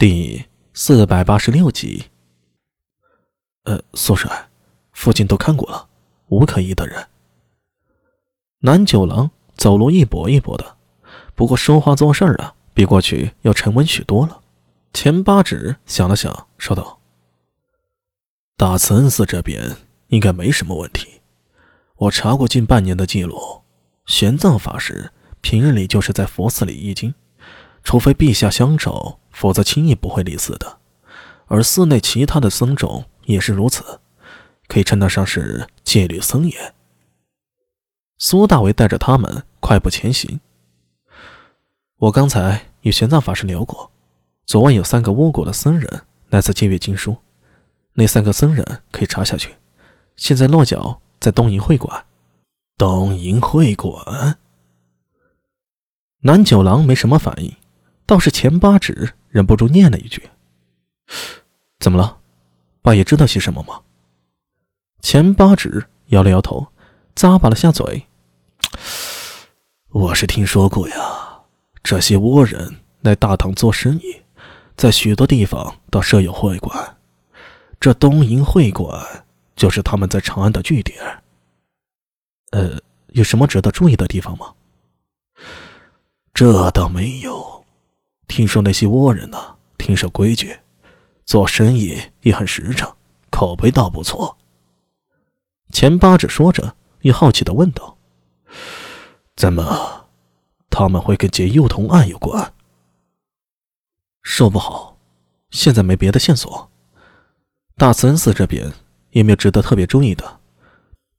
第四百八十六集。呃，苏帅，附近都看过了，无可疑的人。南九郎走路一跛一跛的，不过说话做事儿啊，比过去要沉稳许多了。钱八指想了想，说道：“大慈恩寺这边应该没什么问题。我查过近半年的记录，玄奘法师平日里就是在佛寺里译经。”除非陛下相召，否则轻易不会离寺的。而寺内其他的僧众也是如此，可以称得上是戒律森严。苏大为带着他们快步前行。我刚才与玄奘法师聊过，昨晚有三个倭国的僧人来此借阅经书，那三个僧人可以查下去。现在落脚在东瀛会馆。东瀛会馆。南九郎没什么反应。倒是前八指忍不住念了一句：“怎么了？八爷知道些什么吗？”钱八指摇了摇头，咂巴了下嘴：“我是听说过呀，这些倭人来大唐做生意，在许多地方都设有会馆，这东瀛会馆就是他们在长安的据点。呃，有什么值得注意的地方吗？这倒没有。”听说那些倭人呢，挺守规矩，做生意也很实诚，口碑倒不错。钱八指说着，也好奇的问道：“怎么，他们会跟劫幼童案有关？”说不好，现在没别的线索。大慈恩寺这边也没有值得特别注意的，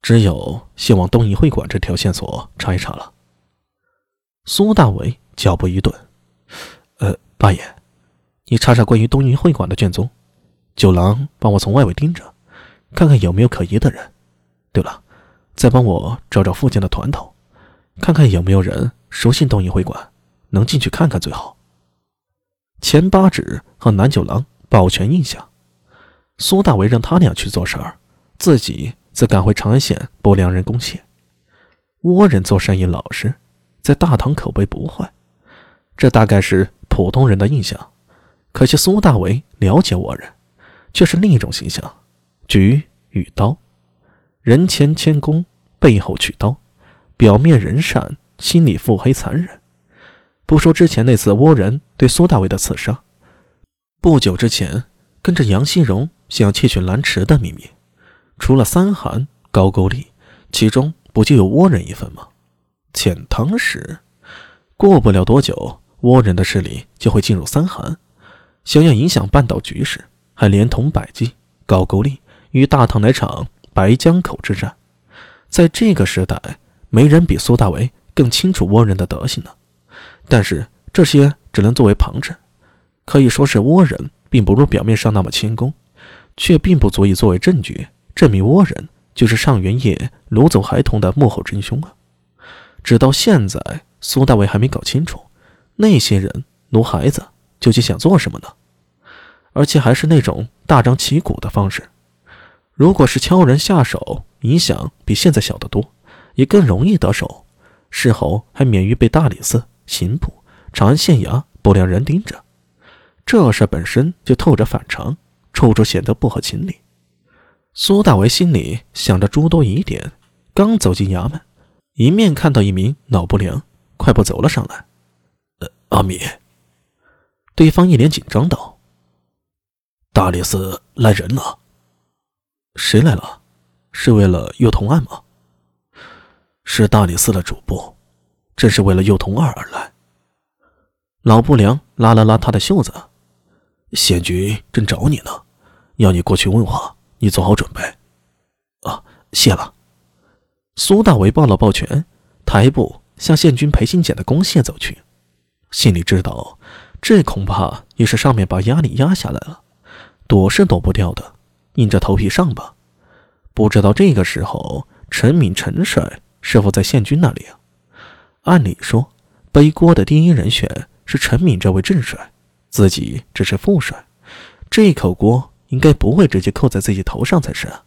只有先往东瀛会馆这条线索查一查了。苏大为脚步一顿。呃，八爷，你查查关于东瀛会馆的卷宗，九郎帮我从外围盯着，看看有没有可疑的人。对了，再帮我找找附近的团头，看看有没有人熟悉东瀛会馆，能进去看看最好。钱八指和南九郎保全印象，苏大为让他俩去做事儿，自己则赶回长安县拨粮人贡献。倭人做生意老实，在大唐口碑不坏，这大概是。普通人的印象，可惜苏大为了解我人，却是另一种形象。举与刀，人前谦恭，背后取刀，表面仁善，心里腹黑残忍。不说之前那次倭人对苏大为的刺杀，不久之前跟着杨新荣想要窃取蓝池的秘密，除了三韩高句丽，其中不就有倭人一份吗？遣唐使，过不了多久。倭人的势力就会进入三韩，想要影响半岛局势，还连同百济、高句丽与大唐来场白江口之战。在这个时代，没人比苏大为更清楚倭人的德行了。但是这些只能作为旁证，可以说是倭人并不如表面上那么谦恭，却并不足以作为证据证明倭人就是上元夜掳走孩童的幕后真凶啊！直到现在，苏大为还没搞清楚。那些人奴孩子究竟想做什么呢？而且还是那种大张旗鼓的方式。如果是悄然下手，影响比现在小得多，也更容易得手。事后还免于被大理寺、刑部、长安县衙不良人盯着。这事本身就透着反常，处处显得不合情理。苏大为心里想着诸多疑点，刚走进衙门，迎面看到一名老不良快步走了上来。阿米，对方一脸紧张道：“大理寺来人了。谁来了？是为了幼童案吗？是大理寺的主簿，正是为了幼童二而来。”老不良拉了拉他的袖子：“县局正找你呢，要你过去问话，你做好准备。”啊，谢了。苏大为抱了抱拳，抬步向县君裴新简的公廨走去。心里知道，这恐怕也是上面把压力压下来了，躲是躲不掉的，硬着头皮上吧。不知道这个时候，陈敏陈帅是否在县军那里啊？按理说，背锅的第一人选是陈敏这位正帅，自己只是副帅，这一口锅应该不会直接扣在自己头上才是啊。